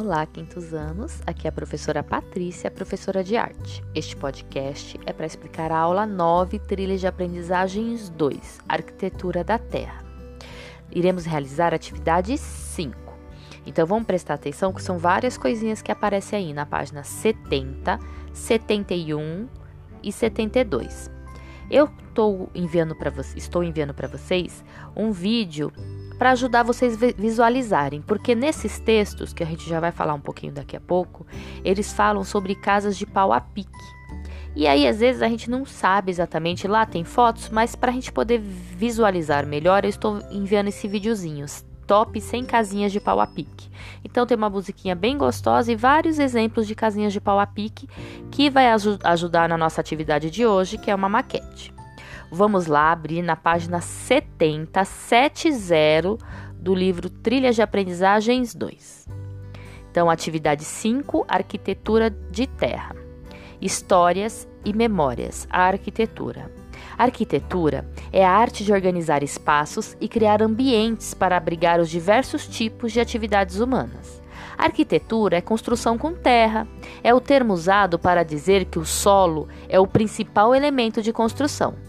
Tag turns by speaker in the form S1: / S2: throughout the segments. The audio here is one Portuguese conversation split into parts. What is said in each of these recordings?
S1: Olá, quintos anos. Aqui é a professora Patrícia, professora de arte. Este podcast é para explicar a aula 9, Trilhas de Aprendizagens 2, Arquitetura da Terra. Iremos realizar atividade 5. Então vamos prestar atenção que são várias coisinhas que aparecem aí na página 70, 71 e 72. Eu tô enviando estou enviando para vocês um vídeo para ajudar vocês visualizarem, porque nesses textos, que a gente já vai falar um pouquinho daqui a pouco, eles falam sobre casas de pau a pique. E aí, às vezes, a gente não sabe exatamente, lá tem fotos, mas para a gente poder visualizar melhor, eu estou enviando esse videozinho, top 100 casinhas de pau a pique. Então tem uma musiquinha bem gostosa e vários exemplos de casinhas de pau a pique que vai ajudar na nossa atividade de hoje, que é uma maquete. Vamos lá abrir na página 70, 70 do livro Trilhas de Aprendizagens 2. Então, atividade 5, arquitetura de terra. Histórias e memórias, a arquitetura. A arquitetura é a arte de organizar espaços e criar ambientes para abrigar os diversos tipos de atividades humanas. A arquitetura é construção com terra. É o termo usado para dizer que o solo é o principal elemento de construção.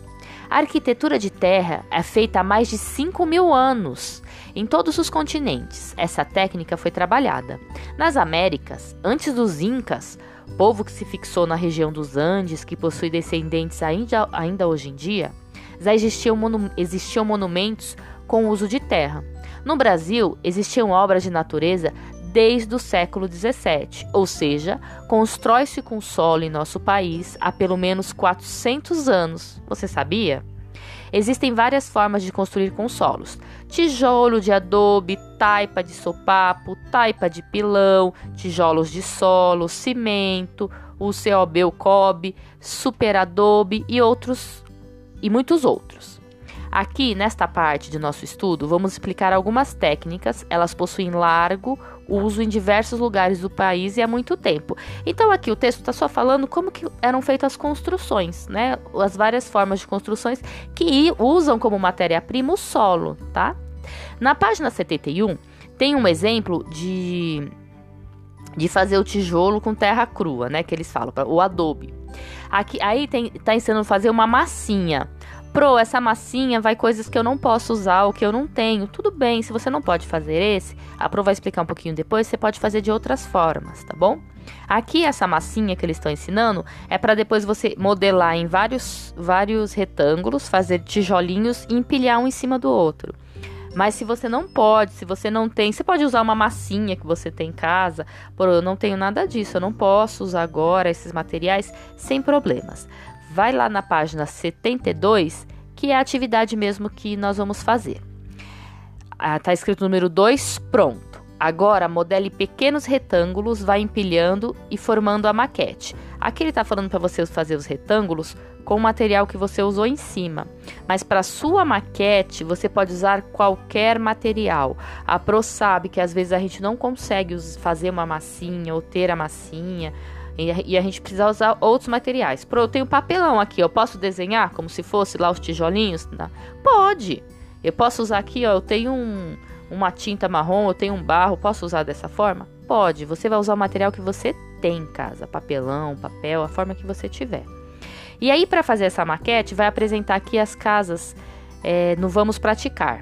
S1: A arquitetura de terra é feita há mais de 5 mil anos em todos os continentes. Essa técnica foi trabalhada. Nas Américas, antes dos Incas, povo que se fixou na região dos Andes, que possui descendentes ainda, ainda hoje em dia, já existiam, monu existiam monumentos com uso de terra. No Brasil, existiam obras de natureza desde o século XVII, ou seja, constrói-se com solo em nosso país há pelo menos 400 anos. Você sabia? Existem várias formas de construir com solos: tijolo de adobe, taipa de sopapo, taipa de pilão, tijolos de solo, cimento, o COB, o cobre, super adobe e outros e muitos outros. Aqui, nesta parte de nosso estudo, vamos explicar algumas técnicas. Elas possuem largo uso em diversos lugares do país e há muito tempo. Então, aqui o texto está só falando como que eram feitas as construções, né? As várias formas de construções que usam como matéria-prima o solo, tá? Na página 71, tem um exemplo de de fazer o tijolo com terra crua, né? Que eles falam, o adobe. Aqui, aí tem, tá ensinando a fazer uma massinha. Pro, essa massinha vai coisas que eu não posso usar ou que eu não tenho. Tudo bem, se você não pode fazer esse, a Pro vai explicar um pouquinho depois, você pode fazer de outras formas, tá bom? Aqui essa massinha que eles estão ensinando é para depois você modelar em vários vários retângulos, fazer tijolinhos e empilhar um em cima do outro. Mas se você não pode, se você não tem, você pode usar uma massinha que você tem em casa. Por eu não tenho nada disso, eu não posso usar agora esses materiais sem problemas vai lá na página 72, que é a atividade mesmo que nós vamos fazer. Ah, tá escrito número 2, pronto. Agora, modele pequenos retângulos, vai empilhando e formando a maquete. Aqui ele está falando para você fazer os retângulos com o material que você usou em cima. Mas para sua maquete, você pode usar qualquer material. A Pro sabe que às vezes a gente não consegue fazer uma massinha ou ter a massinha. E a gente precisa usar outros materiais. Pro, eu tenho papelão aqui, eu posso desenhar como se fosse lá os tijolinhos? Não. Pode. Eu posso usar aqui, ó, eu tenho um, uma tinta marrom, eu tenho um barro, posso usar dessa forma? Pode. Você vai usar o material que você tem em casa, papelão, papel, a forma que você tiver. E aí, para fazer essa maquete, vai apresentar aqui as casas é, no Vamos Praticar.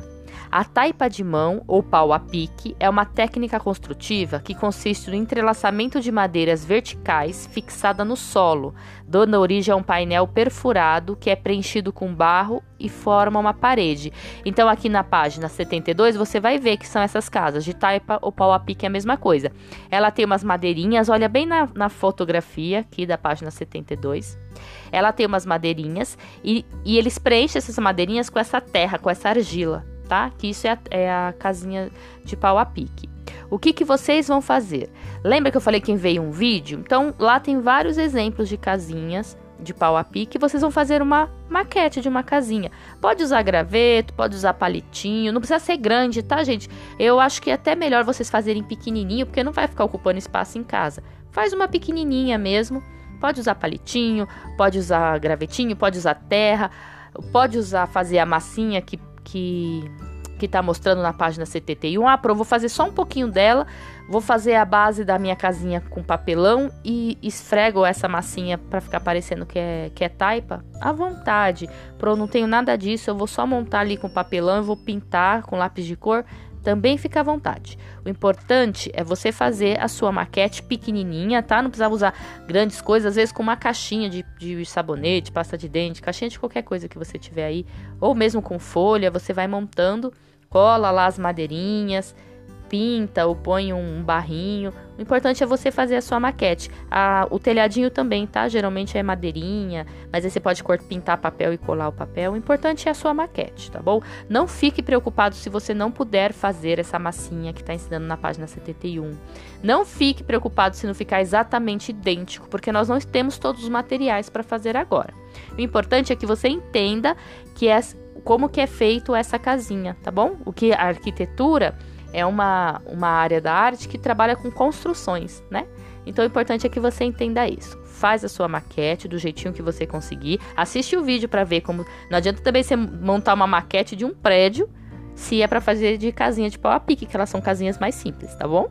S1: A taipa de mão ou pau a pique é uma técnica construtiva que consiste no entrelaçamento de madeiras verticais fixada no solo, dando origem a um painel perfurado que é preenchido com barro e forma uma parede. Então aqui na página 72 você vai ver que são essas casas de taipa ou pau a pique é a mesma coisa. Ela tem umas madeirinhas, olha bem na, na fotografia aqui da página 72. Ela tem umas madeirinhas e, e eles preenchem essas madeirinhas com essa terra, com essa argila tá? Que isso é a, é a casinha de pau a pique. O que, que vocês vão fazer? Lembra que eu falei que enviei um vídeo? Então, lá tem vários exemplos de casinhas de pau a pique. Vocês vão fazer uma maquete de uma casinha. Pode usar graveto, pode usar palitinho. Não precisa ser grande, tá, gente? Eu acho que é até melhor vocês fazerem pequenininho, porque não vai ficar ocupando espaço em casa. Faz uma pequenininha mesmo. Pode usar palitinho, pode usar gravetinho, pode usar terra, pode usar fazer a massinha que que que está mostrando na página 71. Ah, Pro, vou fazer só um pouquinho dela, vou fazer a base da minha casinha com papelão e esfrego essa massinha para ficar parecendo que é, que é taipa. À vontade. Pro, não tenho nada disso, eu vou só montar ali com papelão e vou pintar com lápis de cor. Também fica à vontade. O importante é você fazer a sua maquete pequenininha, tá? Não precisava usar grandes coisas, às vezes com uma caixinha de, de sabonete, pasta de dente, caixinha de qualquer coisa que você tiver aí, ou mesmo com folha, você vai montando cola lá as madeirinhas, pinta ou põe um barrinho. O importante é você fazer a sua maquete. O telhadinho também, tá? Geralmente é madeirinha, mas aí você pode pintar papel e colar o papel. O importante é a sua maquete, tá bom? Não fique preocupado se você não puder fazer essa massinha que está ensinando na página 71. Não fique preocupado se não ficar exatamente idêntico, porque nós não temos todos os materiais para fazer agora. O importante é que você entenda que é como que é feito essa casinha, tá bom? O que a arquitetura é uma, uma área da arte que trabalha com construções, né? Então o importante é que você entenda isso. Faz a sua maquete do jeitinho que você conseguir. Assiste o vídeo para ver como. Não adianta também você montar uma maquete de um prédio se é para fazer de casinha de pau a pique, que elas são casinhas mais simples, tá bom?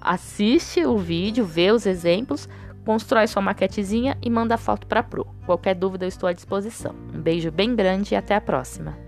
S1: Assiste o vídeo, vê os exemplos, constrói sua maquetezinha e manda foto para Pro. Qualquer dúvida eu estou à disposição. Um beijo bem grande e até a próxima.